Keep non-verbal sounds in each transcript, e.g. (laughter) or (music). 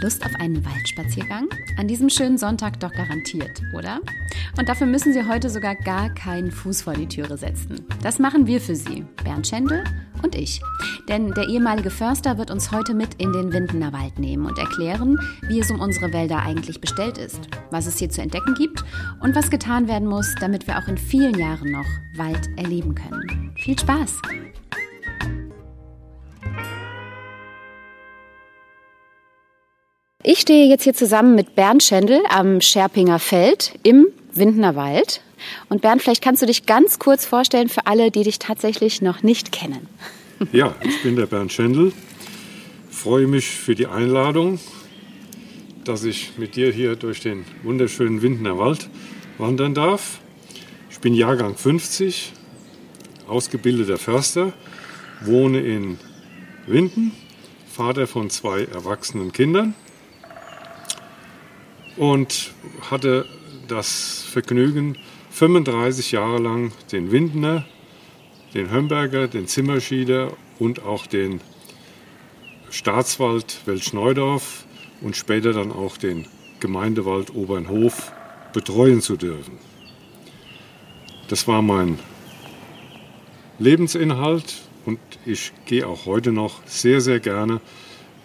Lust auf einen Waldspaziergang? An diesem schönen Sonntag doch garantiert, oder? Und dafür müssen Sie heute sogar gar keinen Fuß vor die Türe setzen. Das machen wir für Sie, Bernd Schendel und ich. Denn der ehemalige Förster wird uns heute mit in den Windener Wald nehmen und erklären, wie es um unsere Wälder eigentlich bestellt ist, was es hier zu entdecken gibt und was getan werden muss, damit wir auch in vielen Jahren noch Wald erleben können. Viel Spaß! Ich stehe jetzt hier zusammen mit Bernd Schendel am Scherpinger Feld im Windner Wald. Und Bernd, vielleicht kannst du dich ganz kurz vorstellen für alle, die dich tatsächlich noch nicht kennen. Ja, ich bin der Bernd Schendel. Freue mich für die Einladung, dass ich mit dir hier durch den wunderschönen Windner Wald wandern darf. Ich bin Jahrgang 50, ausgebildeter Förster, wohne in Winden, Vater von zwei erwachsenen Kindern und hatte das Vergnügen, 35 Jahre lang den Windner, den Hömberger, den Zimmerschieder und auch den Staatswald Welschneudorf und später dann auch den Gemeindewald Obernhof betreuen zu dürfen. Das war mein Lebensinhalt und ich gehe auch heute noch sehr, sehr gerne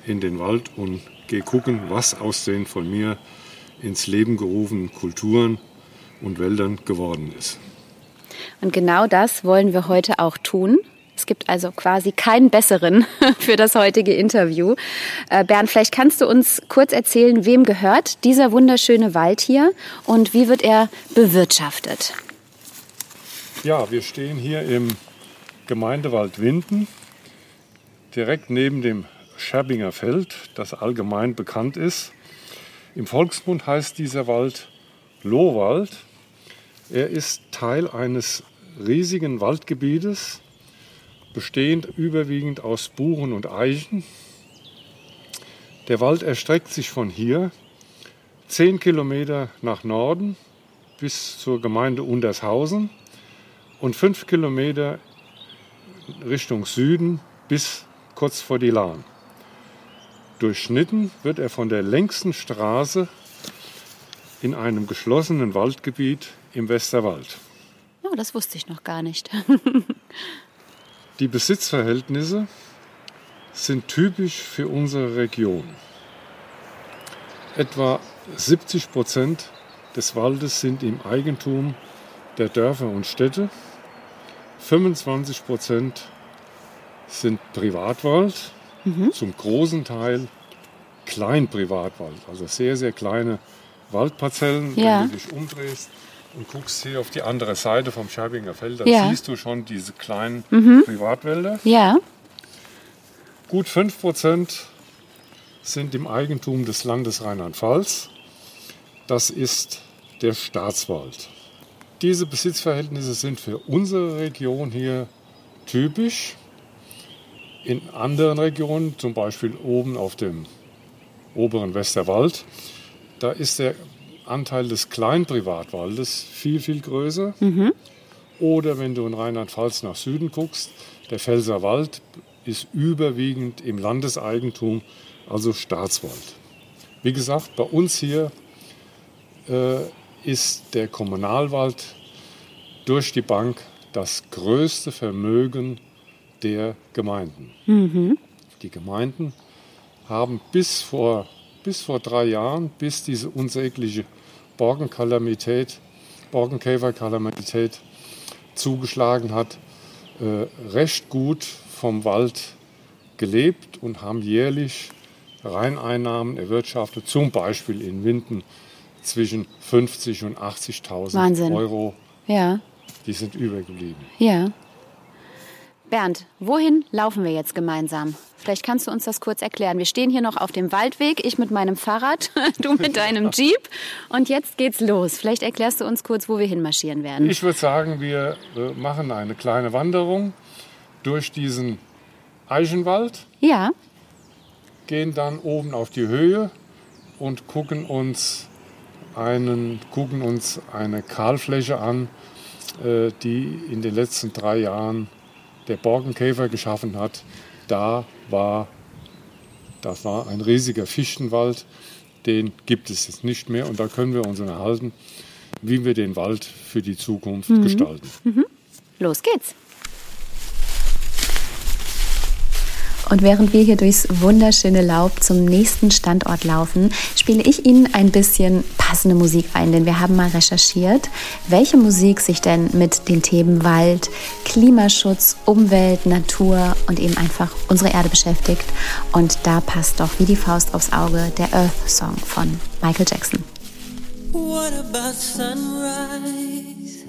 in den Wald und gehe gucken, was aus den von mir ins Leben gerufenen Kulturen und Wäldern geworden ist. Und genau das wollen wir heute auch tun. Es gibt also quasi keinen besseren (laughs) für das heutige Interview. Äh, Bernd, vielleicht kannst du uns kurz erzählen, wem gehört dieser wunderschöne Wald hier und wie wird er bewirtschaftet? Ja, wir stehen hier im Gemeindewald Winden, direkt neben dem Scherbinger Feld, das allgemein bekannt ist. Im Volksmund heißt dieser Wald Lohwald. Er ist Teil eines riesigen Waldgebietes, bestehend überwiegend aus Buchen und Eichen. Der Wald erstreckt sich von hier zehn Kilometer nach Norden bis zur Gemeinde Untershausen und fünf Kilometer Richtung Süden bis kurz vor die Lahn. Durchschnitten wird er von der längsten Straße in einem geschlossenen Waldgebiet im Westerwald. Oh, das wusste ich noch gar nicht. (laughs) Die Besitzverhältnisse sind typisch für unsere Region. Etwa 70 Prozent des Waldes sind im Eigentum der Dörfer und Städte. 25 Prozent sind Privatwald mhm. zum großen Teil Kleinprivatwald, also sehr, sehr kleine Waldparzellen. Ja. Wenn du dich umdrehst und guckst hier auf die andere Seite vom Scherbinger Feld, dann ja. siehst du schon diese kleinen mhm. Privatwälder. Ja. Gut 5% sind im Eigentum des Landes Rheinland-Pfalz. Das ist der Staatswald. Diese Besitzverhältnisse sind für unsere Region hier typisch. In anderen Regionen, zum Beispiel oben auf dem oberen Westerwald, da ist der Anteil des Kleinprivatwaldes viel, viel größer. Mhm. Oder wenn du in Rheinland-Pfalz nach Süden guckst, der Pfälzerwald ist überwiegend im Landeseigentum, also Staatswald. Wie gesagt, bei uns hier äh, ist der Kommunalwald durch die Bank das größte Vermögen der Gemeinden. Mhm. Die Gemeinden haben bis vor, bis vor drei Jahren, bis diese unsägliche Borkenkalamität, Borkenkäferkalamität zugeschlagen hat, äh, recht gut vom Wald gelebt und haben jährlich Reineinnahmen erwirtschaftet, zum Beispiel in Winden zwischen 50 und 80.000 Euro. Ja. Die sind übergeblieben. Ja. Bernd, wohin laufen wir jetzt gemeinsam? Vielleicht kannst du uns das kurz erklären. Wir stehen hier noch auf dem Waldweg, ich mit meinem Fahrrad, (laughs) du mit deinem Jeep. Und jetzt geht's los. Vielleicht erklärst du uns kurz, wo wir hinmarschieren werden. Ich würde sagen, wir machen eine kleine Wanderung durch diesen Eichenwald, Ja. gehen dann oben auf die Höhe und gucken uns, einen, gucken uns eine Kahlfläche an, äh, die in den letzten drei Jahren der Borkenkäfer geschaffen hat. Da war, das war ein riesiger Fichtenwald, den gibt es jetzt nicht mehr und da können wir uns unterhalten, wie wir den Wald für die Zukunft gestalten. Los geht's. Und während wir hier durchs wunderschöne Laub zum nächsten Standort laufen, spiele ich Ihnen ein bisschen passende Musik ein, denn wir haben mal recherchiert, welche Musik sich denn mit den Themen Wald, Klimaschutz, Umwelt, Natur und eben einfach unsere Erde beschäftigt. Und da passt doch wie die Faust aufs Auge der Earth Song von Michael Jackson. What about sunrise?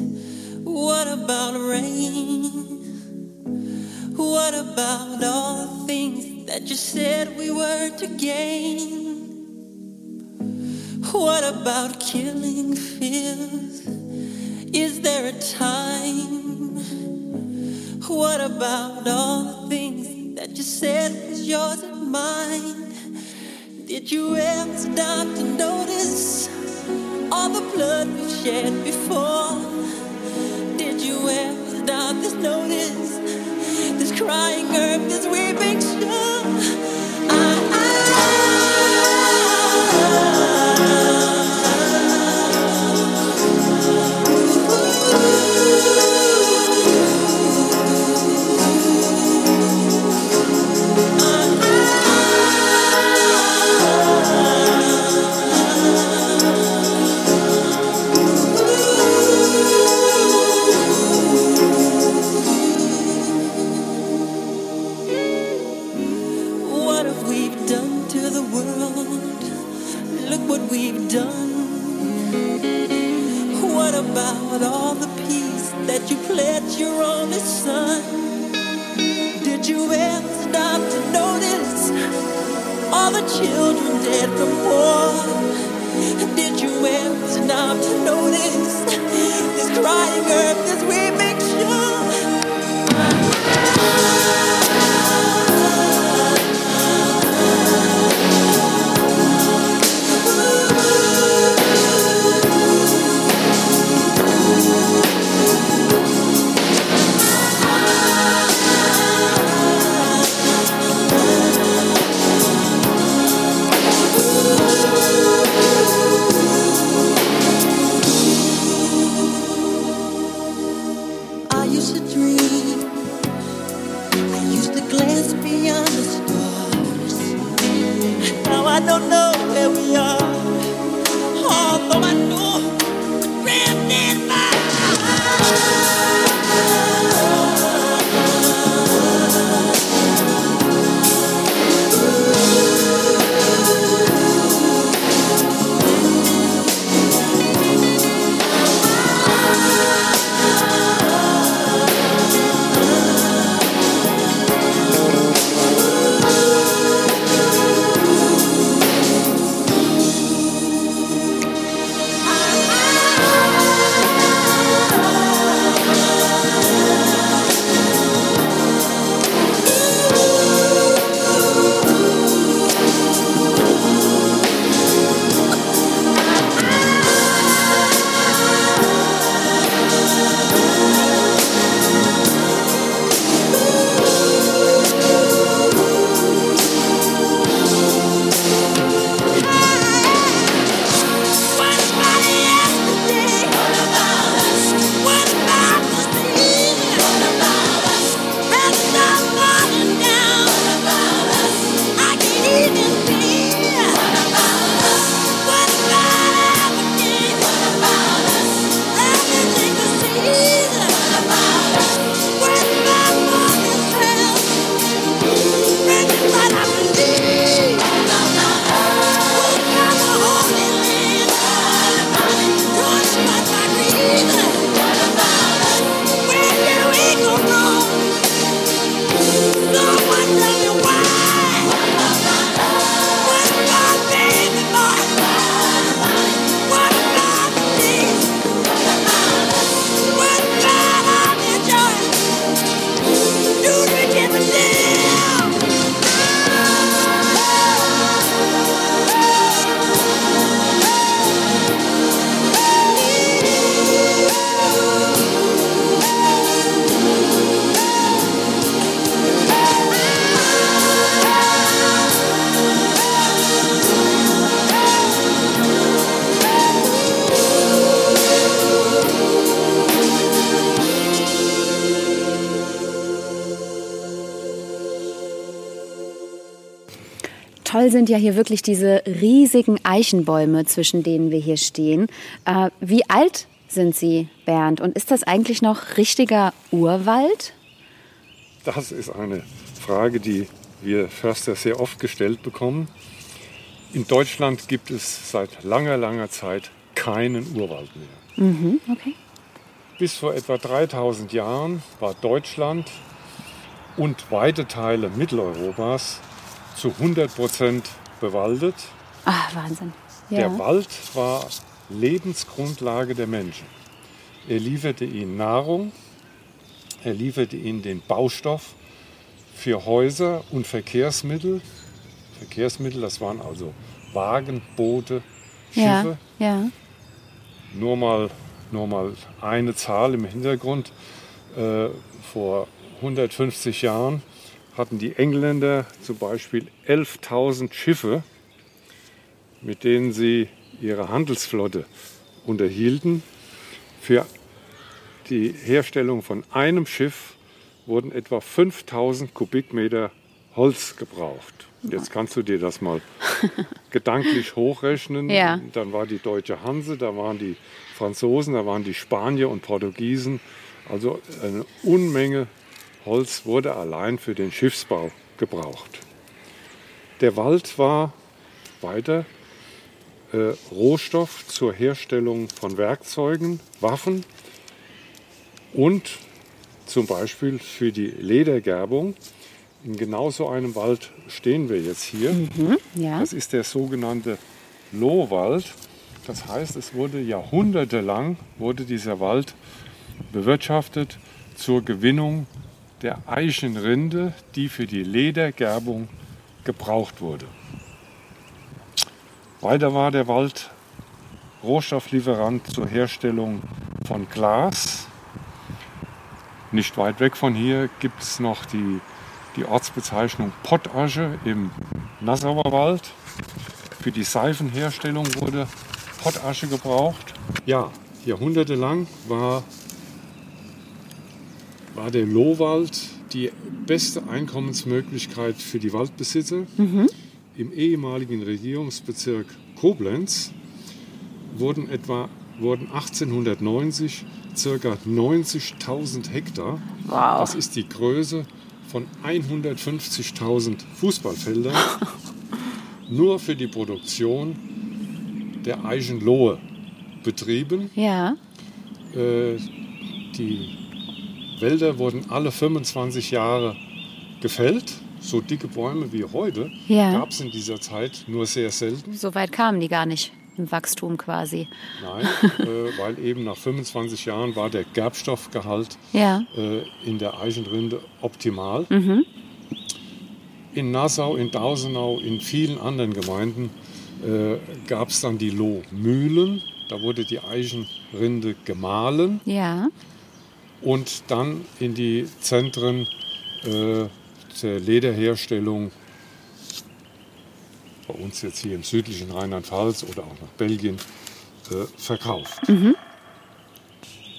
What about rain? What about all the things that you said we were to gain? What about killing fears? Is there a time? What about all the things that you said was yours and mine? Did you ever stop to notice all the blood we've shed before? Did you ever stop to notice dream. I used to glance beyond the stars. Now I don't know where we are. Sind ja hier wirklich diese riesigen Eichenbäume, zwischen denen wir hier stehen. Äh, wie alt sind sie, Bernd? Und ist das eigentlich noch richtiger Urwald? Das ist eine Frage, die wir Förster sehr oft gestellt bekommen. In Deutschland gibt es seit langer, langer Zeit keinen Urwald mehr. Mhm, okay. Bis vor etwa 3000 Jahren war Deutschland und weite Teile Mitteleuropas zu 100 Prozent bewaldet. Ah, Wahnsinn. Ja. Der Wald war Lebensgrundlage der Menschen. Er lieferte ihnen Nahrung, er lieferte ihnen den Baustoff für Häuser und Verkehrsmittel. Verkehrsmittel, das waren also Wagen, Boote, Schiffe. Ja, ja. Nur, mal, nur mal eine Zahl im Hintergrund. Äh, vor 150 Jahren hatten die Engländer zum Beispiel 11.000 Schiffe, mit denen sie ihre Handelsflotte unterhielten. Für die Herstellung von einem Schiff wurden etwa 5000 Kubikmeter Holz gebraucht. Jetzt kannst du dir das mal (laughs) gedanklich hochrechnen. Ja. Dann war die deutsche Hanse, da waren die Franzosen, da waren die Spanier und Portugiesen. Also eine Unmenge Holz wurde allein für den Schiffsbau gebraucht. Der Wald war weiter äh, Rohstoff zur Herstellung von Werkzeugen, Waffen und zum Beispiel für die Ledergerbung. In genau so einem Wald stehen wir jetzt hier. Ja. Das ist der sogenannte Lohwald. Das heißt, es wurde jahrhundertelang wurde dieser Wald bewirtschaftet zur Gewinnung der Eichenrinde, die für die Ledergerbung gebraucht wurde. Weiter war der Wald Rohstofflieferant zur Herstellung von Glas. Nicht weit weg von hier gibt es noch die, die Ortsbezeichnung Pottasche im Nassauer Wald. Für die Seifenherstellung wurde Pottasche gebraucht. Ja, jahrhundertelang war, der Lohwald die beste Einkommensmöglichkeit für die Waldbesitzer. Im ehemaligen Regierungsbezirk Koblenz wurden etwa wurden 1890 ca. 90.000 Hektar. Wow. Das ist die Größe von 150.000 Fußballfeldern (laughs) nur für die Produktion der Eichenlohe betrieben. Ja. Äh, die Wälder wurden alle 25 Jahre gefällt. So dicke Bäume wie heute Ja. gab es in dieser Zeit nur sehr selten. So weit kamen die gar nicht im Wachstum quasi. Nein, (laughs) äh, weil eben nach 25 Jahren war der Gerbstoffgehalt Ja. äh, in der Eichenrinde optimal. In Nassau, in Dausenau, in vielen anderen Gemeinden äh, gab es dann die Lohmühlen. Da wurde die Eichenrinde gemahlen Ja. Und dann in die Zentren äh, der Lederherstellung, bei uns jetzt hier im südlichen Rheinland-Pfalz oder auch nach Belgien, äh, verkauft.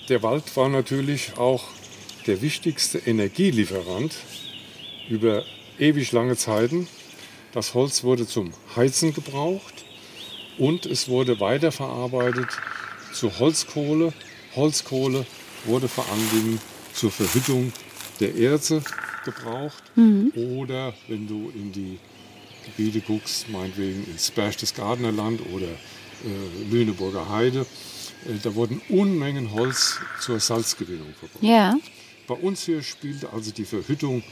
Der Wald war natürlich auch der wichtigste Energielieferant über ewig lange Zeiten. Das Holz wurde zum Heizen gebraucht und es wurde weiterverarbeitet zu Holzkohle. Holzkohle wurde vor allen Dingen zur Verhüttung der Erze gebraucht. Oder wenn du in die Gebiete guckst, meinetwegen ins Berchtesgadener Land oder äh, Lüneburger Heide, äh, da wurden Unmengen Holz zur Salzgewinnung verbraucht. Ja. Bei uns hier spielte also die Verhüttung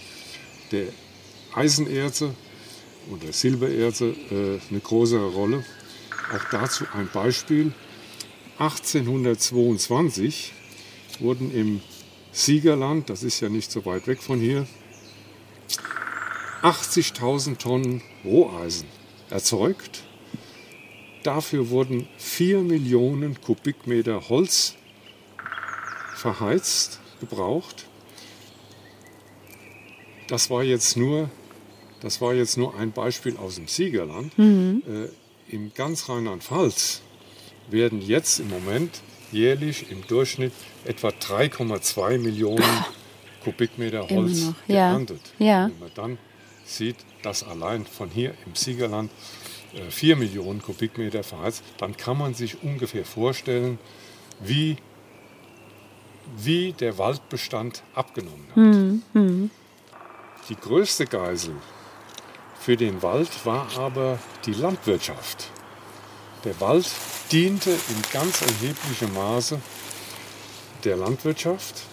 der Eisenerze und der Silbererze äh, eine größere Rolle. Auch dazu ein Beispiel. 1822 wurden im Siegerland, das ist ja nicht so weit weg von hier, 80.000 Tonnen Roheisen erzeugt. Dafür wurden 4 Millionen Kubikmeter Holz verheizt, gebraucht. Das war jetzt nur, das war jetzt nur ein Beispiel aus dem Siegerland. Äh, Im ganz Rheinland-Pfalz werden jetzt im Moment jährlich im Durchschnitt etwa 3,2 Millionen Kubikmeter Holz noch, geerntet. Ja. Wenn man dann sieht, dass allein von hier im Siegerland 4 Millionen Kubikmeter verheizt, dann kann man sich ungefähr vorstellen, wie, wie der Waldbestand abgenommen hat. Die größte Geisel für den Wald war aber die Landwirtschaft. Der Wald diente in ganz erheblichem Maße der Landwirtschaft.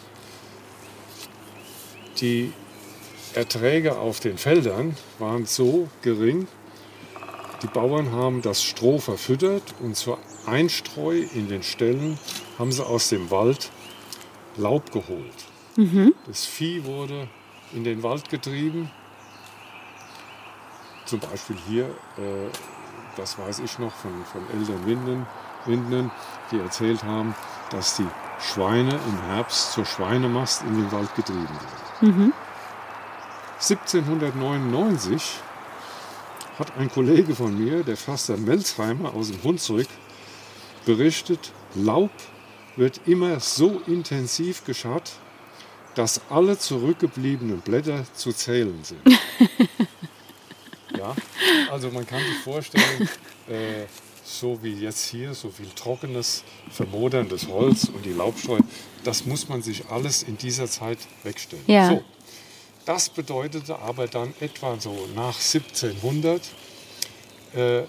Die Erträge auf den Feldern waren so gering, die Bauern haben das Stroh verfüttert und zur Einstreu in den Ställen haben sie aus dem Wald Laub geholt. Das Vieh wurde in den Wald getrieben. Zum Beispiel hier, äh, das weiß ich noch von, von Eltern Winden, die erzählt haben, dass die Schweine im Herbst zur Schweinemast in den Wald getrieben wurden. 1799 hat ein Kollege von mir, der Förster Melzheimer aus dem Hunsrück, berichtet, Laub wird immer so intensiv gescharrt, dass alle zurückgebliebenen Blätter zu zählen sind. (laughs) ja, also man kann sich vorstellen, äh, so wie jetzt hier, so viel trockenes, vermoderndes Holz und die Laubstreu, das muss man sich alles in dieser Zeit wegstellen. Ja. So, das bedeutete aber dann etwa so nach 1700, äh,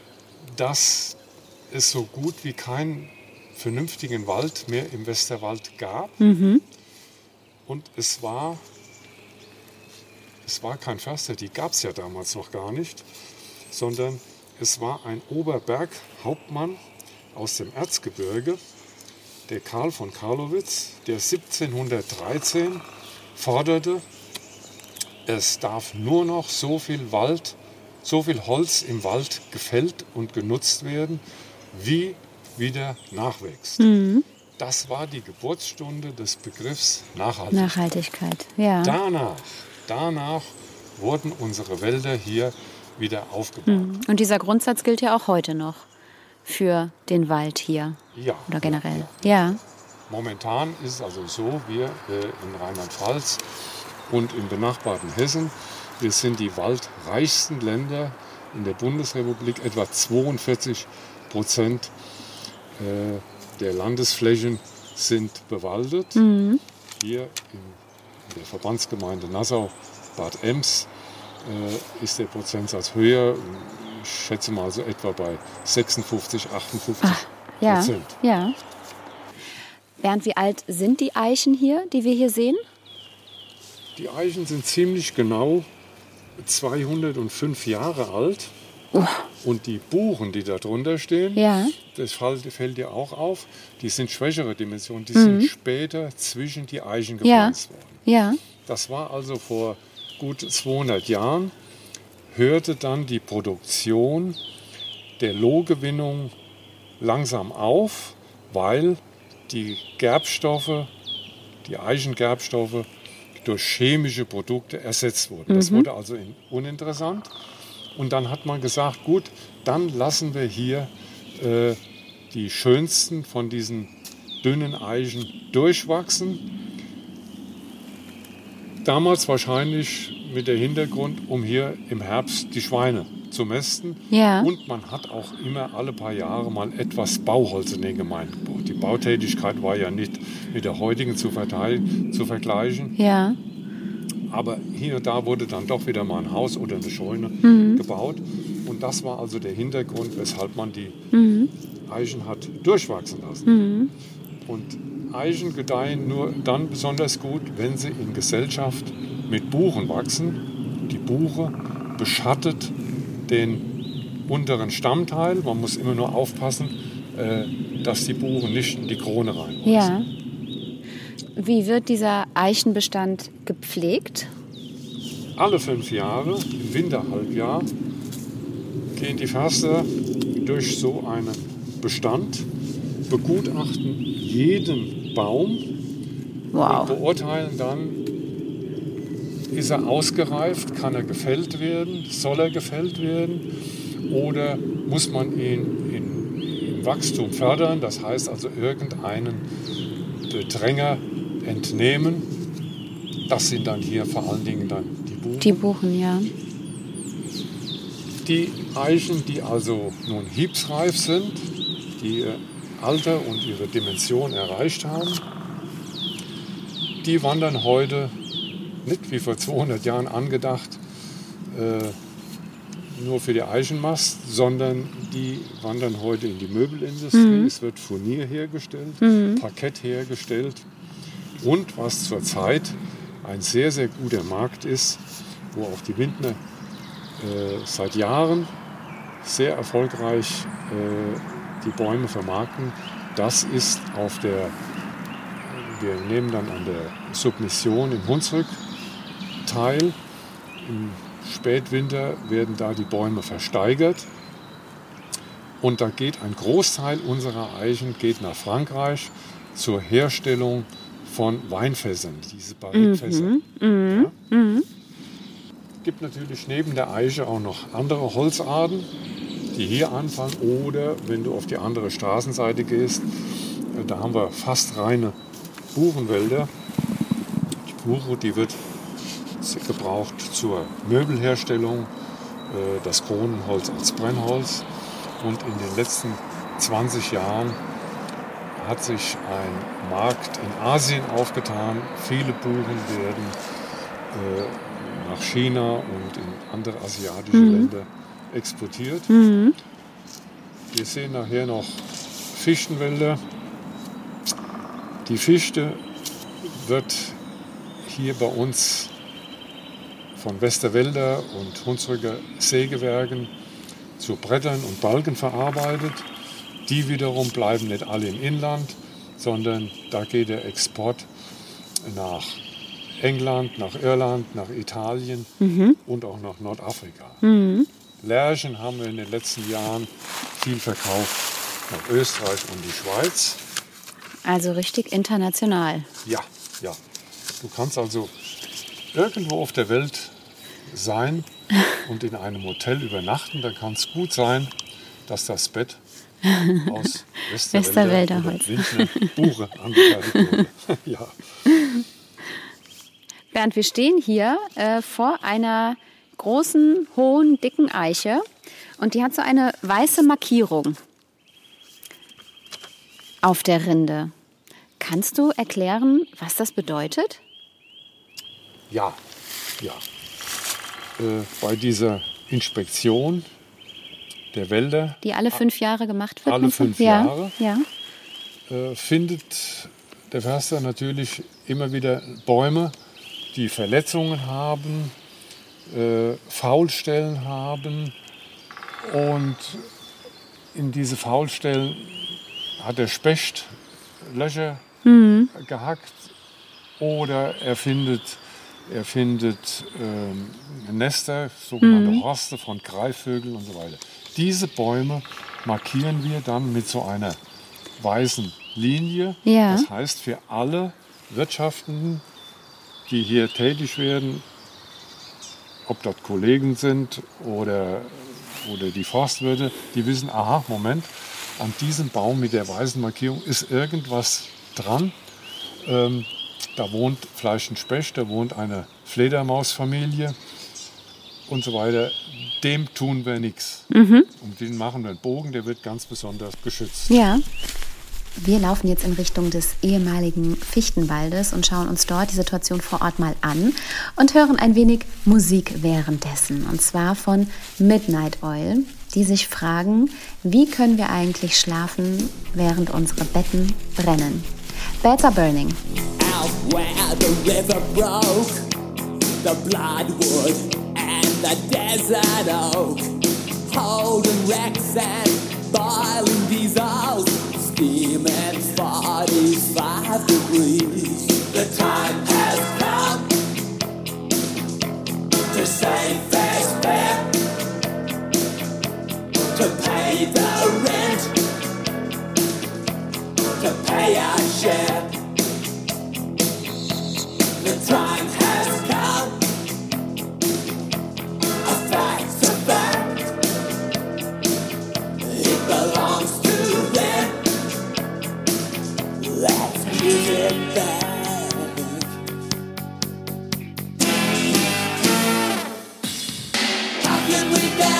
dass es so gut wie keinen vernünftigen Wald mehr im Westerwald gab. Und es war, es war kein Förster, die gab es ja damals noch gar nicht, sondern es war ein Oberberghauptmann aus dem Erzgebirge, der Karl von Karlowitz, der 1713 forderte, es darf nur noch so viel Wald, so viel Holz im Wald gefällt und genutzt werden, wie wieder nachwächst. Das war die Geburtsstunde des Begriffs Nachhaltigkeit. Nachhaltigkeit, ja. Danach, danach wurden unsere Wälder hier wieder aufgebaut. Und dieser Grundsatz gilt ja auch heute noch für den Wald hier Ja. oder generell. Ja. Momentan ist es also so, wir äh, in Rheinland-Pfalz und im benachbarten Hessen, wir sind die waldreichsten Länder in der Bundesrepublik. Etwa 42 Prozent äh, der Landesflächen sind bewaldet. Hier in, der Verbandsgemeinde Nassau-Bad Ems äh, ist der Prozentsatz höher. Ich schätze mal so etwa bei 56, 58 Ja. Prozent. Ja. Bernd, wie alt sind die Eichen hier, die wir hier sehen? Die Eichen sind ziemlich genau 205 Jahre alt. Und die Buchen, die da drunter stehen, Ja. das fällt, dir auch auf, die sind schwächere Dimensionen, die sind später zwischen die Eichen Mhm. Ja. gepflanzt worden. Ja. Das war also vor gut 200 Jahren, hörte dann die Produktion der Lohgewinnung langsam auf, weil die Gerbstoffe, die Eichengerbstoffe durch chemische Produkte ersetzt wurden. Das wurde also in- uninteressant. Und dann hat man gesagt, gut, dann lassen wir hier äh, die schönsten von diesen dünnen Eichen durchwachsen. Damals wahrscheinlich mit der Hintergrund, um hier im Herbst die Schweine zu mästen. Ja. Und man hat auch immer alle paar Jahre mal etwas Bauholz in den Gemeinden gebaut. Die Bautätigkeit war ja nicht mit der heutigen zu, verteilen, zu vergleichen. Ja. Aber hier und da wurde dann doch wieder mal ein Haus oder eine Scheune gebaut. Und das war also der Hintergrund, weshalb man die Eichen hat durchwachsen lassen. Und Eichen gedeihen nur dann besonders gut, wenn sie in Gesellschaft mit Buchen wachsen. Die Buche beschattet den unteren Stammteil. Man muss immer nur aufpassen, äh, dass die Buche nicht in die Krone reinwachsen. Ja. Wie wird dieser Eichenbestand gepflegt? alle fünf Jahre, im Winterhalbjahr, gehen die Förster durch so einen Bestand, begutachten jeden Baum und Wow. beurteilen dann, ist er ausgereift, kann er gefällt werden, soll er gefällt werden oder muss man ihn in, im Wachstum fördern, das heißt also irgendeinen Bedränger entnehmen. Das sind dann hier vor allen Dingen dann die Buchen. Die Buchen, ja. Die Eichen, die also nun hiebsreif sind, die ihr Alter und ihre Dimension erreicht haben, die wandern heute nicht wie vor 200 Jahren angedacht äh, nur für die Eichenmast, sondern die wandern heute in die Möbelindustrie. Es wird Furnier hergestellt, Parkett hergestellt. Und was zurzeit ein sehr, sehr guter Markt ist, wo auch die Windner äh, seit Jahren sehr erfolgreich äh, die Bäume vermarkten. Das ist auf der, wir nehmen dann an der Submission im Hunsrück teil. Im Spätwinter werden da die Bäume versteigert. Und da geht ein Großteil unserer Eichen geht nach Frankreich zur Herstellung von Weinfässern, diese Barrikfässer. Ja. gibt natürlich neben der Eiche auch noch andere Holzarten, die hier anfangen. Oder wenn du auf die andere Straßenseite gehst, äh, da haben wir fast reine Buchenwälder. Die Buche, die wird gebraucht zur Möbelherstellung, äh, das Kronenholz als Brennholz. Und in den letzten 20 Jahren hat sich ein Markt in Asien aufgetan. Viele Buchen werden äh, nach China und in andere asiatische Länder exportiert. Wir sehen nachher noch Fichtenwälder. Die Fichte wird hier bei uns von Westerwälder und Hunsrücker Sägewerken zu Brettern und Balken verarbeitet. Die wiederum bleiben nicht alle im Inland, sondern da geht der Export nach England, nach Irland, nach Italien und auch nach Nordafrika. Lärchen haben wir in den letzten Jahren viel verkauft nach Österreich und die Schweiz. Also richtig international. Ja, ja. Du kannst also irgendwo auf der Welt sein und in einem Hotel übernachten. Dann kann es gut sein, dass das Bett aus (laughs) Westerwälder, Westerwälder Holz. Buche (laughs) angefertigt wurde. (laughs) ja. Bernd, wir stehen hier äh, vor einer großen, hohen, dicken Eiche und die hat so eine weiße Markierung auf der Rinde. Kannst du erklären, was das bedeutet? Ja, ja. Äh, bei dieser Inspektion der Wälder Die alle fünf Jahre gemacht wird? Alle fünf ja. Jahre. Ja. äh, findet der Förster natürlich immer wieder Bäume, die Verletzungen haben, äh, Faulstellen haben. Und in diese Faulstellen hat der Specht Löcher gehackt oder er findet, er findet ähm, Nester, sogenannte Horste von Greifvögeln und so weiter. Diese Bäume markieren wir dann mit so einer weißen Linie. Ja. Das heißt, für alle Wirtschaften, die hier tätig werden, ob dort Kollegen sind oder, oder die Forstwirte, die wissen, aha, Moment, an diesem Baum mit der weißen Markierung ist irgendwas dran. Ähm, da wohnt vielleicht ein Specht, da wohnt eine Fledermausfamilie und so weiter. Dem tun wir nichts. Um den machen wir einen Bogen, der wird ganz besonders geschützt. Ja. Wir laufen jetzt in Richtung des ehemaligen Fichtenwaldes und schauen uns dort die Situation vor Ort mal an und hören ein wenig Musik währenddessen. Und zwar von Midnight Oil, die sich fragen, wie können wir eigentlich schlafen, während unsere Betten brennen. Beds are burning. out where the river broke, the bloodwood and the desert oak, holding wrecks and boiling diesels, steaming 45 degrees. The time has come to save face fare, to pay the rent, to pay our share. The time can we dance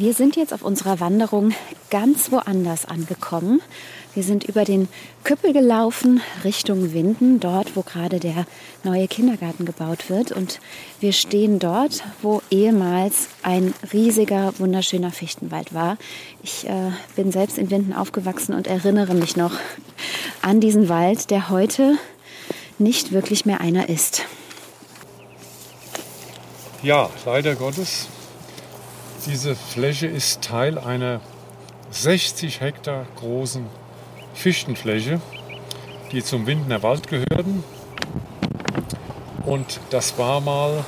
Wir sind jetzt auf unserer Wanderung ganz woanders angekommen. Wir sind über den Küppel gelaufen Richtung Winden, dort, wo gerade der neue Kindergarten gebaut wird. Und wir stehen dort, wo ehemals ein riesiger, wunderschöner Fichtenwald war. Ich äh, bin selbst in Winden aufgewachsen und erinnere mich noch an diesen Wald, der heute nicht wirklich mehr einer ist. Ja, leider Gottes. Diese Fläche ist Teil einer 60 Hektar großen Fichtenfläche, die zum Windener Wald gehörten. Und das war mal,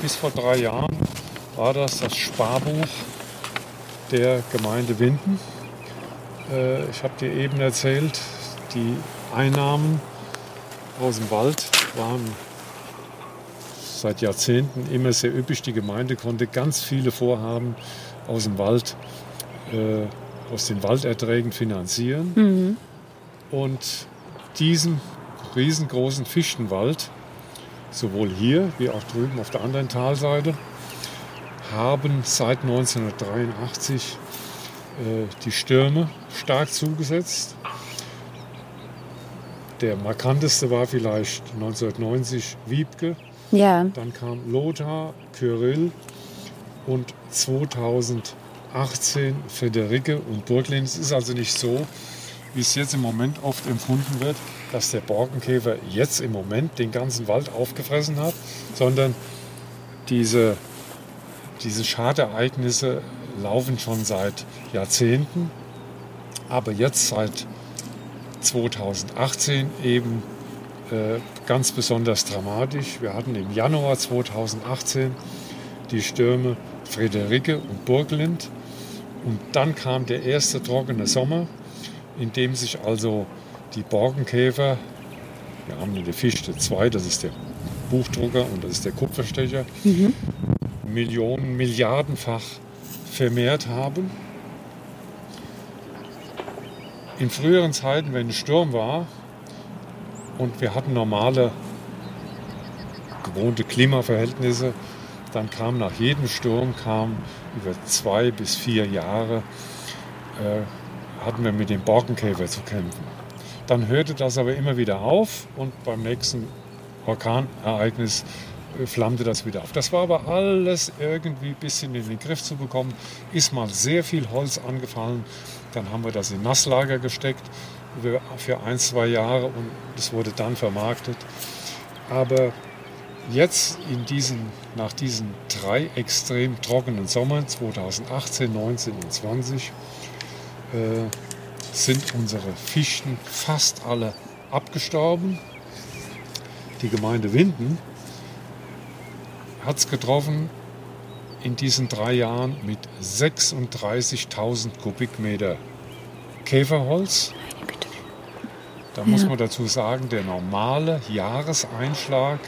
bis vor drei Jahren, war das das Sparbuch der Gemeinde Winden. Äh, Ich habe dir eben erzählt, die Einnahmen aus dem Wald waren seit Jahrzehnten immer sehr üppig. Die Gemeinde konnte ganz viele Vorhaben aus dem Wald, äh, aus den Walderträgen finanzieren. Und diesen riesengroßen Fichtenwald, sowohl hier wie auch drüben auf der anderen Talseite, haben seit 1983 äh, die Stürme stark zugesetzt. Der markanteste war vielleicht 1990 Wiebke, Ja, dann kam Lothar, Kyrill und 2018 Frederike und Burglin. Es ist also nicht so, wie es jetzt im Moment oft empfunden wird, dass der Borkenkäfer jetzt im Moment den ganzen Wald aufgefressen hat, sondern diese, diese Schadereignisse laufen schon seit Jahrzehnten, aber jetzt seit 2018 eben ganz besonders dramatisch. Wir hatten im Januar 2018 die Stürme Friederike und Burglind und dann kam der erste trockene Sommer, in dem sich also die Borkenkäfer, wir haben eine Fichte 2, das ist der Buchdrucker und das ist der Kupferstecher, Millionen, Milliardenfach vermehrt haben. In früheren Zeiten, wenn ein Sturm war und wir hatten normale, gewohnte Klimaverhältnisse, dann kam nach jedem Sturm, kam über zwei bis vier Jahre, äh, hatten wir mit dem Borkenkäfer zu kämpfen. Dann hörte das aber immer wieder auf und beim nächsten Orkanereignis äh, flammte das wieder auf. Das war aber alles irgendwie ein bisschen in den Griff zu bekommen. Ist mal sehr viel Holz angefallen. Dann haben wir das in Nasslager gesteckt für ein, zwei Jahre und es wurde dann vermarktet. Aber jetzt in diesen, nach diesen drei extrem trockenen Sommern 2018, 19 und 20 äh, sind unsere Fichten fast alle abgestorben. Die Gemeinde Winden hat es getroffen in diesen drei Jahren mit 36.000 Kubikmeter Käferholz. Da muss man dazu sagen, der normale Jahreseinschlag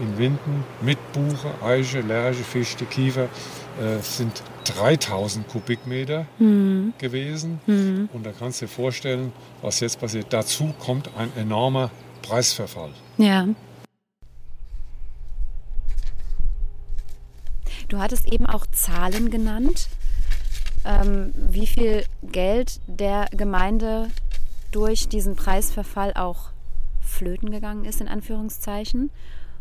in Winden mit Buche, Eiche, Lerche, Fichte, Kiefer äh, sind 3000 Kubikmeter gewesen. Und da kannst du dir vorstellen, was jetzt passiert. Dazu kommt ein enormer Preisverfall. Ja. Du hattest eben auch Zahlen genannt, ähm, wie viel Geld der Gemeinde durch diesen Preisverfall auch flöten gegangen ist, in Anführungszeichen.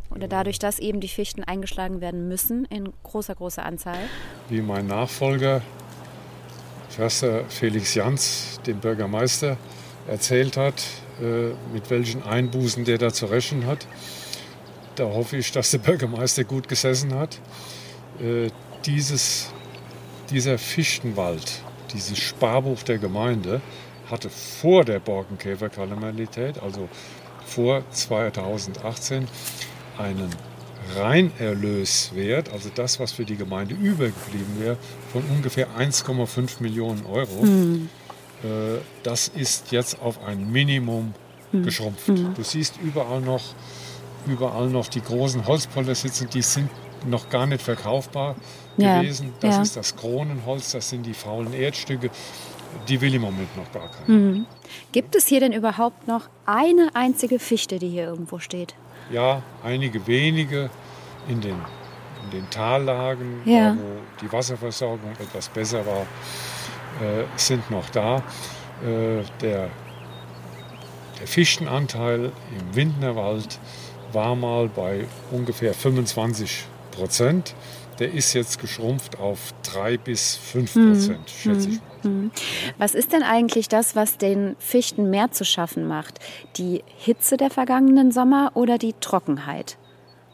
Oder dadurch, dass eben die Fichten eingeschlagen werden müssen in großer, großer Anzahl. Wie mein Nachfolger, Förster Felix Jans, dem Bürgermeister, erzählt hat, äh, mit welchen Einbußen der da zu rechnen hat. Da hoffe ich, dass der Bürgermeister gut gesessen hat. Äh, Dieses, dieser Fichtenwald, dieses Sparbuch der Gemeinde, hatte vor der Borkenkäferkalamität, also vor 2018, einen Reinerlöswert, also das, was für die Gemeinde übergeblieben wäre, von ungefähr 1,5 Millionen Euro. Äh, Das ist jetzt auf ein Minimum geschrumpft. Du siehst überall noch, überall noch die großen Holzpolder sitzen, die sind noch gar nicht verkaufbar Ja, gewesen. Das ja. ist das Kronenholz, das sind die faulen Erdstücke. Die will im Moment noch gar keiner. Gibt es hier denn überhaupt noch eine einzige Fichte, die hier irgendwo steht? Ja, einige wenige in den, in den Tallagen, Ja. da, wo die Wasserversorgung etwas besser war, äh, sind noch da. Äh, der, der Fichtenanteil im Windnerwald war mal bei ungefähr 25 Prozent. Der ist jetzt geschrumpft auf 3 bis 5 Prozent, schätze ich mal. Was ist denn eigentlich das, was den Fichten mehr zu schaffen macht? Die Hitze der vergangenen Sommer oder die Trockenheit?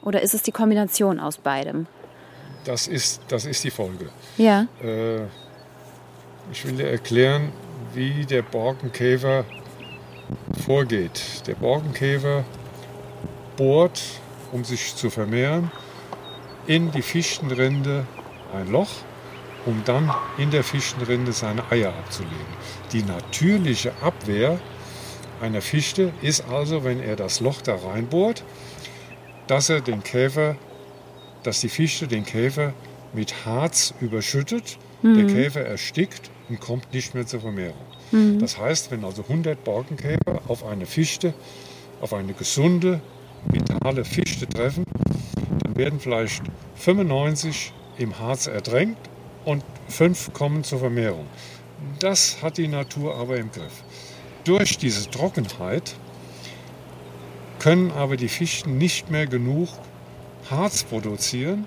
Oder ist es die Kombination aus beidem? Das ist, das ist die Folge. Ja. Äh, ich will dir erklären, wie der Borkenkäfer vorgeht. Der Borkenkäfer bohrt, um sich zu vermehren, in die Fichtenrinde ein Loch, um dann in der Fichtenrinde seine Eier abzulegen. Die natürliche Abwehr einer Fichte ist also, wenn er das Loch da reinbohrt, dass er den Käfer, dass die Fichte den Käfer mit Harz überschüttet, der Käfer erstickt und kommt nicht mehr zur Vermehrung. Das heißt, wenn also 100 Borkenkäfer auf eine Fichte, auf eine gesunde, vitale Fichte treffen, dann werden vielleicht 95 im Harz erdrängt und 5 kommen zur Vermehrung. Das hat die Natur aber im Griff. Durch diese Trockenheit können aber die Fichten nicht mehr genug Harz produzieren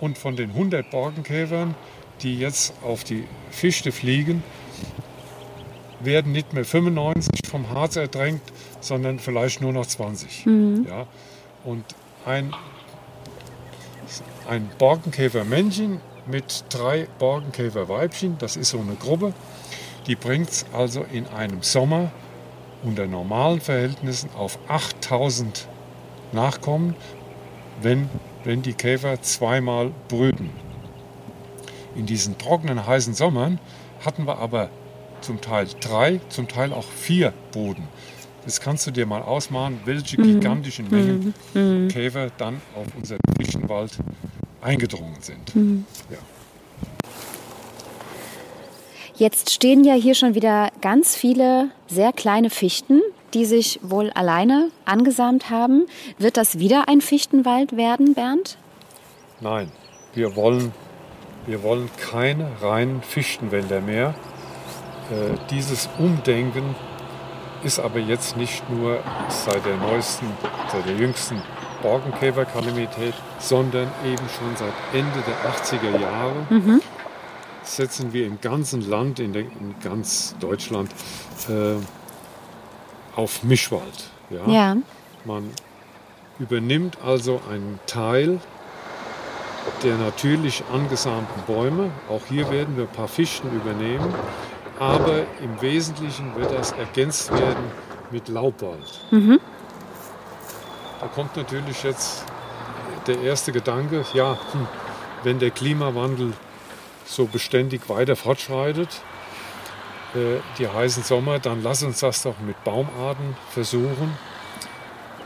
und von den 100 Borkenkäfern, die jetzt auf die Fichte fliegen, werden nicht mehr 95 vom Harz erdrängt, sondern vielleicht nur noch 20. Ja? Und ein, ein Borkenkäfermännchen mit drei Borkenkäferweibchen, das ist so eine Gruppe, die bringt es also in einem Sommer unter normalen Verhältnissen auf 8000 Nachkommen, wenn, wenn die Käfer zweimal brüten. In diesen trockenen, heißen Sommern hatten wir aber zum Teil drei, zum Teil auch vier Boden. Das kannst du dir mal ausmalen, welche gigantischen Mengen Käfer dann auf unseren Fichtenwald eingedrungen sind. Ja. Jetzt stehen ja hier schon wieder ganz viele sehr kleine Fichten, die sich wohl alleine angesamt haben. Wird das wieder ein Fichtenwald werden, Bernd? Nein, wir wollen, wir wollen keine reinen Fichtenwälder mehr. Äh, dieses Umdenken ist aber jetzt nicht nur seit der neuesten, seit der jüngsten Borkenkäferkalamität, sondern eben schon seit Ende der 80er Jahre setzen wir im ganzen Land, in, der, in ganz Deutschland, äh, auf Mischwald. Ja? Ja. Man übernimmt also einen Teil der natürlich angesamten Bäume. Auch hier werden wir ein paar Fichten übernehmen. Aber im Wesentlichen wird das ergänzt werden mit Laubwald. Da kommt natürlich jetzt der erste Gedanke, ja, hm, wenn der Klimawandel so beständig weiter fortschreitet, äh, die heißen Sommer, dann lass uns das doch mit Baumarten versuchen,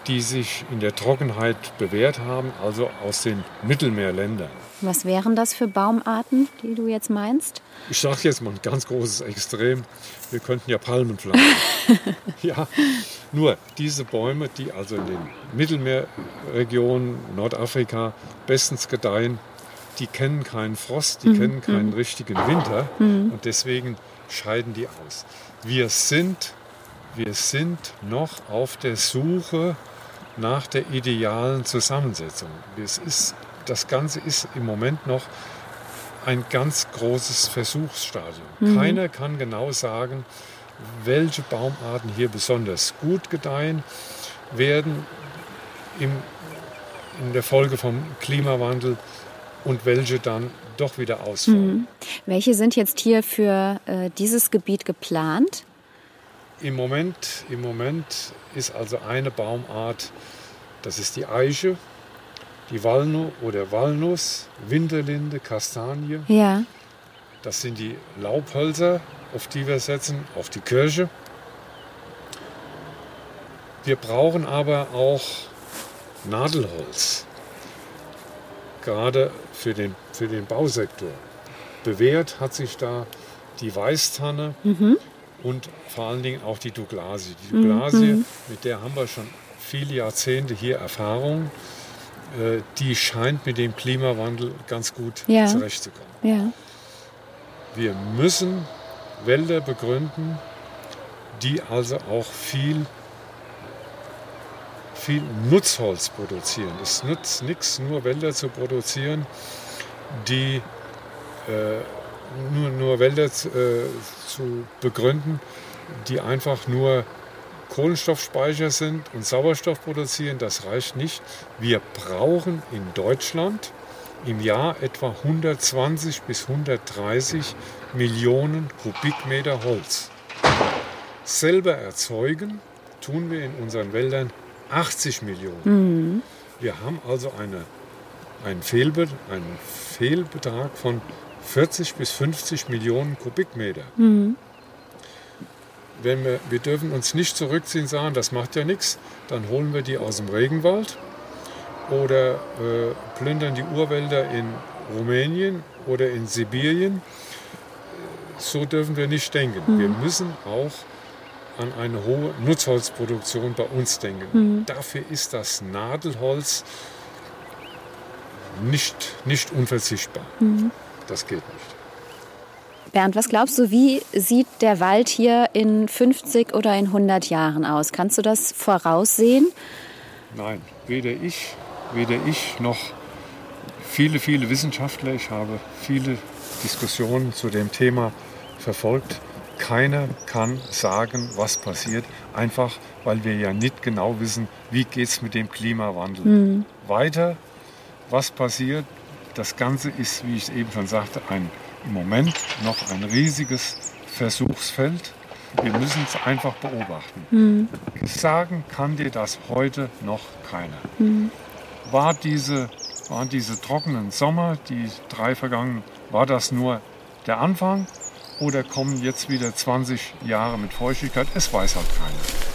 die sich in der Trockenheit bewährt haben, also aus den Mittelmeerländern. Was wären das für Baumarten, die du jetzt meinst? Ich sage jetzt mal ein ganz großes Extrem. Wir könnten ja Palmen pflanzen. (laughs) ja, nur diese Bäume, die also in den Mittelmeerregionen, Nordafrika bestens gedeihen, die kennen keinen Frost, die kennen keinen richtigen Winter und deswegen scheiden die aus. Wir sind, wir sind noch auf der Suche nach der idealen Zusammensetzung. Es ist, das Ganze ist im Moment noch ein ganz großes Versuchsstadium. Keiner kann genau sagen, welche Baumarten hier besonders gut gedeihen werden im, in der Folge vom Klimawandel und welche dann doch wieder ausfallen. Welche sind jetzt hier für äh, dieses Gebiet geplant? Im, Moment, Im Moment ist also eine Baumart, das ist die Eiche, die Walnu oder Walnuss, Winterlinde, Kastanie. Ja. Das sind die Laubhölzer, auf die wir setzen, auf die Kirche. Wir brauchen aber auch Nadelholz, gerade für den, für den Bausektor. Bewährt hat sich da die Weißtanne und vor allen Dingen auch die Douglasie. Die Douglasie, mit der haben wir schon viele Jahrzehnte hier Erfahrung, äh, die scheint mit dem Klimawandel ganz gut Ja. zurechtzukommen. Ja. Wir müssen Wälder begründen, die also auch viel, viel Nutzholz produzieren. Es nützt nichts, nur Wälder zu produzieren, die äh, nur, nur Wälder zu, äh, zu begründen, die einfach nur Kohlenstoffspeicher sind und Sauerstoff produzieren. Das reicht nicht. Wir brauchen in Deutschland im Jahr etwa 120 bis 130 Millionen Kubikmeter Holz. Selber erzeugen tun wir in unseren Wäldern 80 Millionen. Wir haben also eine, einen, Fehlbe einen Fehlbetrag von 40 bis 50 Millionen Kubikmeter. Wenn wir, wir dürfen uns nicht zurückziehen, sagen, das macht ja nichts, dann holen wir die aus dem Regenwald oder äh, plündern die Urwälder in Rumänien oder in Sibirien. So dürfen wir nicht denken. Wir müssen auch an eine hohe Nutzholzproduktion bei uns denken. Dafür ist das Nadelholz nicht, nicht unverzichtbar. Das geht nicht. Bernd, was glaubst du, wie sieht der Wald hier in 50 oder in 100 Jahren aus? Kannst du das voraussehen? Nein, weder ich, weder ich noch viele, viele Wissenschaftler, ich habe viele Diskussionen zu dem Thema verfolgt. Keiner kann sagen, was passiert, einfach weil wir ja nicht genau wissen, wie geht es mit dem Klimawandel weiter, was passiert. Das Ganze ist, wie ich es eben schon sagte, ein, im Moment noch ein riesiges Versuchsfeld. Wir müssen es einfach beobachten. Sagen kann dir das heute noch keiner. War diese, waren diese trockenen Sommer, die drei vergangenen, war das nur der Anfang oder kommen jetzt wieder 20 Jahre mit Feuchtigkeit? Es weiß halt keiner.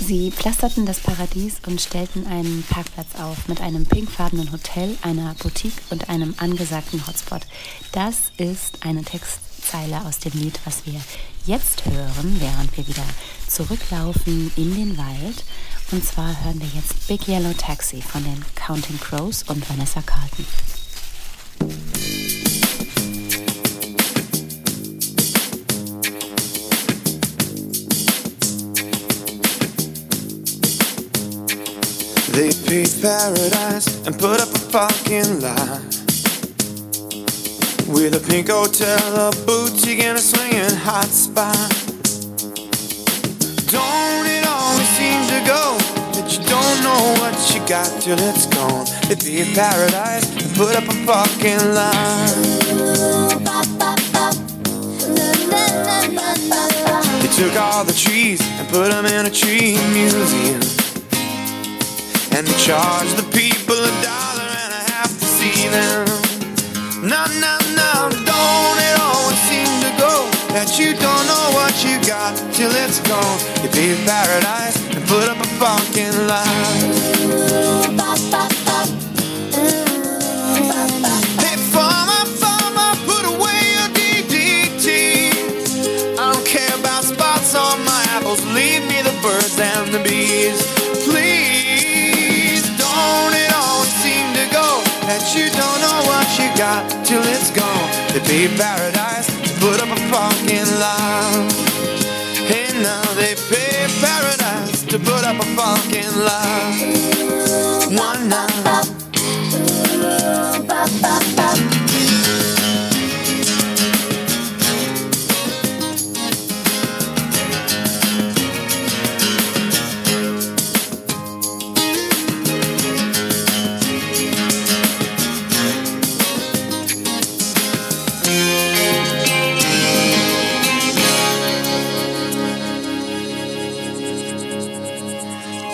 Sie pflasterten das Paradies und stellten einen Parkplatz auf mit einem pinkfarbenen Hotel, einer Boutique und einem angesagten Hotspot. Das ist eine Textzeile aus dem Lied, was wir jetzt hören, während wir wieder zurücklaufen in den Wald. Und zwar hören wir jetzt Big Yellow Taxi von den Counting Crows und Vanessa Carlton. They paved paradise and put up a fucking lie. With a pink hotel, a boutique, and a swinging hot spot. Don't it always seem to go that you don't know what you got till it's gone? They paved paradise and put up a fucking lie. They took all the trees and put them in a tree museum. And they charged the people a dollar and a half to see them. No, no, no, don't it always seem to go that you don't know what you got till it's gone. You pay paradise and put up a fucking lie. Got till it's gone? They pay paradise to put up a fucking lie. Hey, now they pay paradise to put up a fucking lie. One night.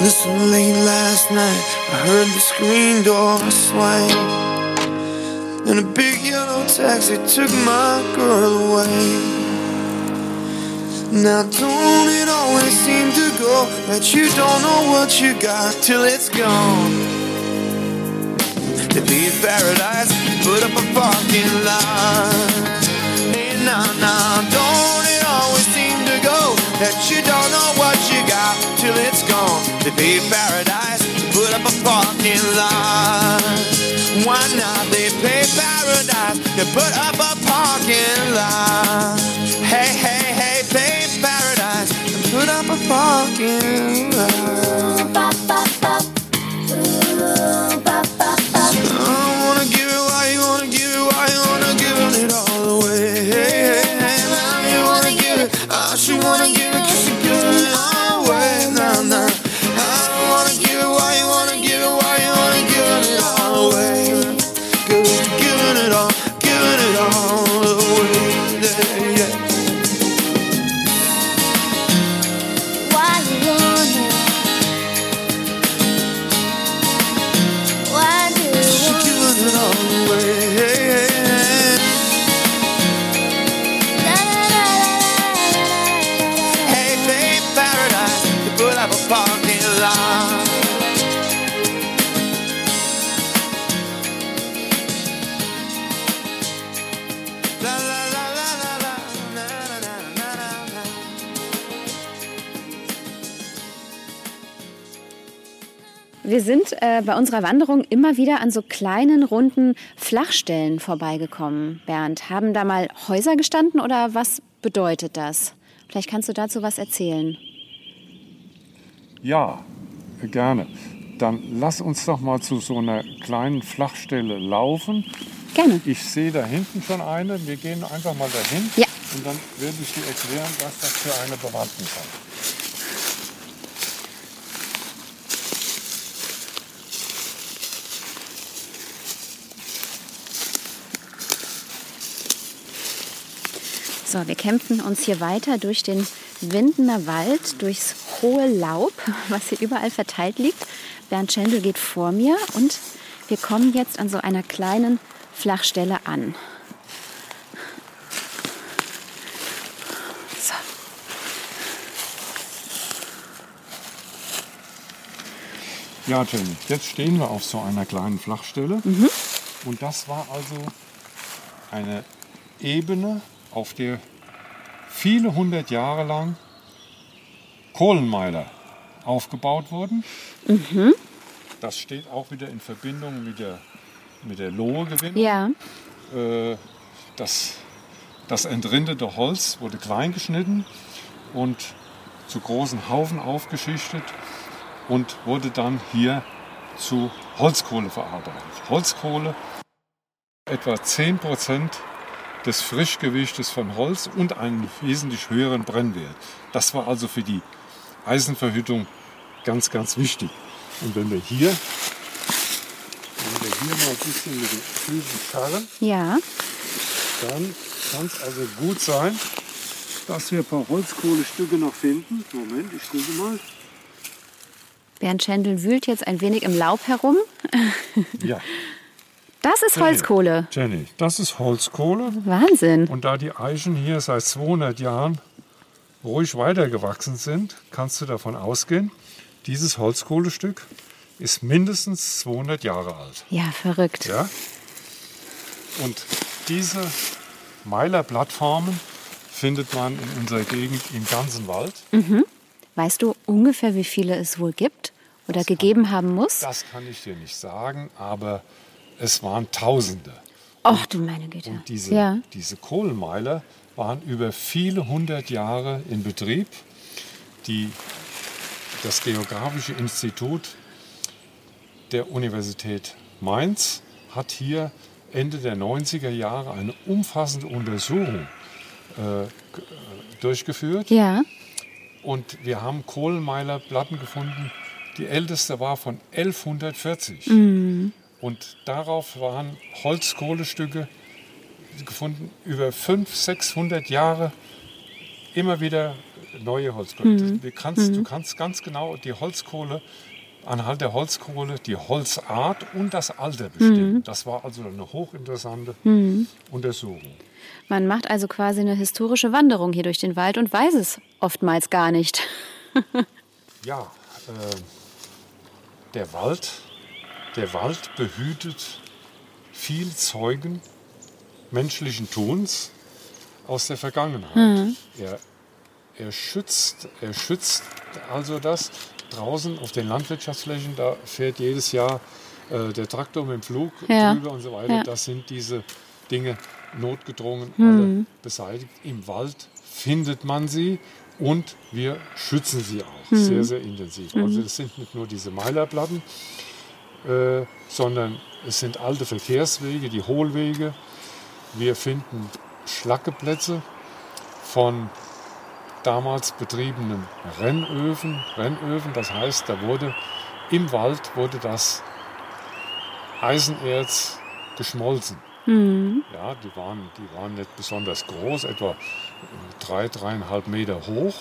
Listen, late last night, I heard the screen door swing. And a big yellow taxi took my girl away. Now, don't it always seem to go that you don't know what you got till it's gone? To be in paradise, put up a parking lot. Hey, nah, nah, that you don't know what you got till it's gone? To be in paradise, put up a parking lot. Why not? They pay paradise to put up a parking lot. Hey, hey, hey, pay paradise and put up a parking lot. Wir sind äh, bei unserer Wanderung immer wieder an so kleinen, runden Flachstellen vorbeigekommen. Bernd, haben da mal Häuser gestanden oder was bedeutet das? Vielleicht kannst du dazu was erzählen. Ja, gerne. Dann lass uns doch mal zu so einer kleinen Flachstelle laufen. Gerne. Ich sehe da hinten schon eine. Wir gehen einfach mal dahin. Ja. Und dann werde ich dir erklären, was das für eine Bewandtnis hat. So, wir kämpfen uns hier weiter durch den Windener Wald, durchs hohe Laub, (laughs) was hier überall verteilt liegt. Bernd Schendel geht vor mir und wir kommen jetzt an so einer kleinen Flachstelle an. So. Ja, Jenny, jetzt stehen wir auf so einer kleinen Flachstelle. Und das war also eine Ebene, auf der viele hundert Jahre lang Kohlenmeiler aufgebaut wurden. Das steht auch wieder in Verbindung mit der, mit der Lohegewinnung. Ja, Äh, das, das entrindete Holz wurde klein geschnitten und zu großen Haufen aufgeschichtet und wurde dann hier zu Holzkohle verarbeitet. Holzkohle etwa 10% des Frischgewichtes von Holz und einen wesentlich höheren Brennwert. Das war also für die Eisenverhüttung ganz, ganz wichtig. Und wenn wir hier, wenn wir hier mal ein bisschen mit den Füßen scharren, Ja, dann kann es also gut sein, dass wir ein paar Holzkohlestücke noch finden. Moment, ich gucke mal. Bernd Schendl wühlt jetzt ein wenig im Laub herum. Ja, (laughs) Das ist Holzkohle. Jenny, das ist Holzkohle. Wahnsinn. Und da die Eichen hier seit 200 Jahren ruhig weitergewachsen sind, kannst du davon ausgehen, dieses Holzkohlestück ist mindestens 200 Jahre alt. Ja, verrückt. Ja? Und diese Meilerplattformen findet man in unserer Gegend im ganzen Wald. Weißt du ungefähr, wie viele es wohl gibt oder gegeben haben muss? Das kann ich dir nicht sagen, aber es waren Tausende. Ach du meine Güte. Und diese, Ja. diese Kohlenmeiler waren über viele hundert Jahre in Betrieb. Die, das Geografische Institut der Universität Mainz hat hier Ende der 90er Jahre eine umfassende Untersuchung äh, äh, durchgeführt. Ja. Und wir haben Kohlenmeilerplatten gefunden. Die älteste war von 1140. Und darauf waren Holzkohlestücke gefunden über 500, 600 Jahre. Immer wieder neue Holzkohle. Du, kannst, du kannst ganz genau die Holzkohle, anhand der Holzkohle, die Holzart und das Alter bestimmen. Das war also eine hochinteressante Untersuchung. Man macht also quasi eine historische Wanderung hier durch den Wald und weiß es oftmals gar nicht. (laughs) Ja, äh, der Wald, der Wald behütet viel Zeugen menschlichen Tuns aus der Vergangenheit. Er, er, schützt, er schützt also das. Draußen auf den Landwirtschaftsflächen, da fährt jedes Jahr äh, der Traktor mit dem Flug Ja. drüber und so weiter. Ja. Das sind diese Dinge notgedrungen alle beseitigt. Im Wald findet man sie und wir schützen sie auch sehr, sehr intensiv. Also es sind nicht nur diese Meilerplatten, äh, sondern es sind alte Verkehrswege, die Hohlwege. Wir finden Schlackeplätze von damals betriebenen Rennöfen. Rennöfen, das heißt, da wurde im Wald wurde das Eisenerz geschmolzen. Ja, die waren, die waren nicht besonders groß, etwa drei, dreieinhalb Meter hoch.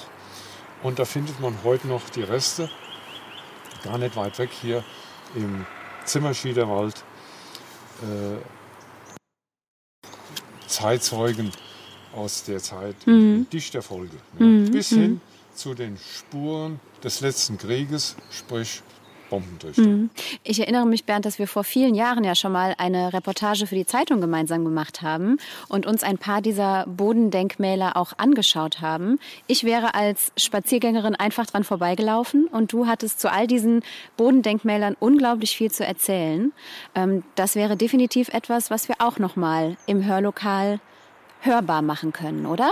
Und da findet man heute noch die Reste, gar nicht weit weg hier im Zimmerschiederwald. Äh, Zeitzeugen aus der Zeit in dichter Folge. Ja, bis hin zu den Spuren des letzten Krieges, sprich Bombendurchgang. Ich erinnere mich, Bernd, dass wir vor vielen Jahren ja schon mal eine Reportage für die Zeitung gemeinsam gemacht haben und uns ein paar dieser Bodendenkmäler auch angeschaut haben. Ich wäre als Spaziergängerin einfach dran vorbeigelaufen und du hattest zu all diesen Bodendenkmälern unglaublich viel zu erzählen. Ähm, Das wäre definitiv etwas, was wir auch noch mal im Hörlokal hörbar machen können, oder?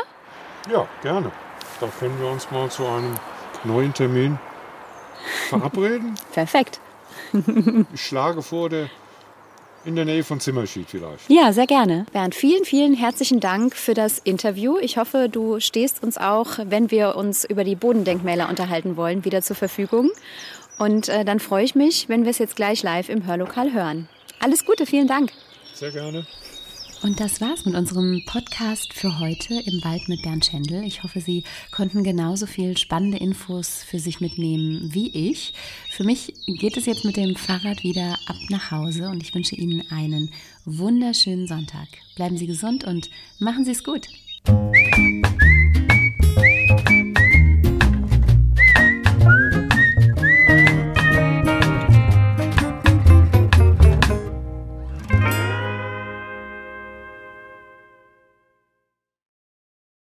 Ja, gerne. Da können wir uns mal zu einem neuen Termin verabreden. Perfekt. Ich schlage vor, der in der Nähe von Zimmerschied vielleicht. Ja, sehr gerne. Bernd, vielen, vielen herzlichen Dank für das Interview. Ich hoffe, du stehst uns auch, wenn wir uns über die Bodendenkmäler unterhalten wollen, wieder zur Verfügung. Und äh, dann freue ich mich, wenn wir es jetzt gleich live im Hörlokal hören. Alles Gute, vielen Dank. Sehr gerne. Und das war's mit unserem Podcast für heute im Wald mit Bernd Schendl. Ich hoffe, Sie konnten genauso viel spannende Infos für sich mitnehmen wie ich. Für mich geht es jetzt mit dem Fahrrad wieder ab nach Hause und ich wünsche Ihnen einen wunderschönen Sonntag. Bleiben Sie gesund und machen Sie es gut.